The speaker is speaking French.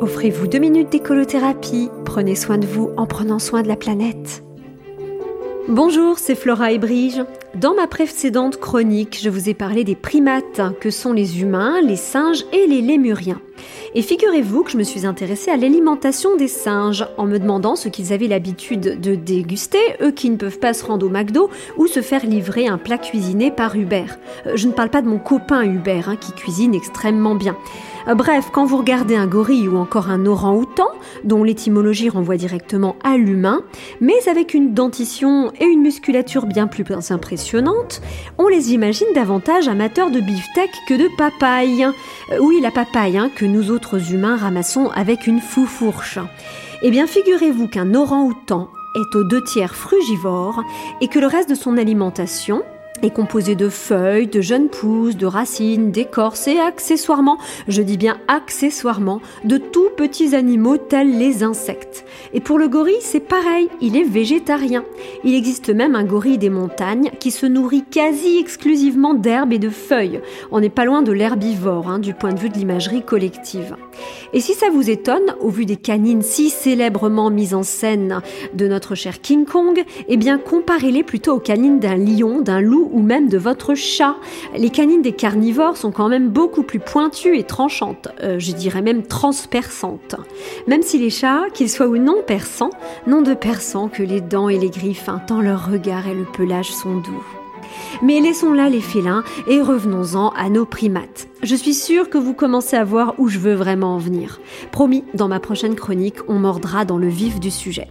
Offrez-vous deux minutes d'écolothérapie. Prenez soin de vous en prenant soin de la planète. Bonjour, c'est Flora et Brige. Dans ma précédente chronique, je vous ai parlé des primates que sont les humains, les singes et les lémuriens. Et figurez-vous que je me suis intéressée à l'alimentation des singes en me demandant ce qu'ils avaient l'habitude de déguster, eux qui ne peuvent pas se rendre au McDo ou se faire livrer un plat cuisiné par Hubert. Euh, je ne parle pas de mon copain Hubert hein, qui cuisine extrêmement bien. Euh, bref, quand vous regardez un gorille ou encore un orang-outan, dont l'étymologie renvoie directement à l'humain, mais avec une dentition et une musculature bien plus impressionnantes, on les imagine davantage amateurs de beefsteak que de papaye. Euh, oui, la papaye hein, que nous autres humains ramassons avec une foufourche. Eh bien, figurez-vous qu'un orang-outan est aux deux tiers frugivore et que le reste de son alimentation, est composé de feuilles, de jeunes pousses, de racines, d'écorces et accessoirement, je dis bien accessoirement, de tout petits animaux tels les insectes. Et pour le gorille, c'est pareil, il est végétarien. Il existe même un gorille des montagnes qui se nourrit quasi exclusivement d'herbes et de feuilles. On n'est pas loin de l'herbivore hein, du point de vue de l'imagerie collective. Et si ça vous étonne, au vu des canines si célèbrement mises en scène de notre cher King Kong, eh bien comparez-les plutôt aux canines d'un lion, d'un ou même de votre chat. Les canines des carnivores sont quand même beaucoup plus pointues et tranchantes, euh, je dirais même transperçantes. Même si les chats, qu'ils soient ou non perçants, n'ont de perçants que les dents et les griffes, hein, tant leur regard et le pelage sont doux. Mais laissons là les félins et revenons-en à nos primates. Je suis sûre que vous commencez à voir où je veux vraiment en venir. Promis, dans ma prochaine chronique, on mordra dans le vif du sujet.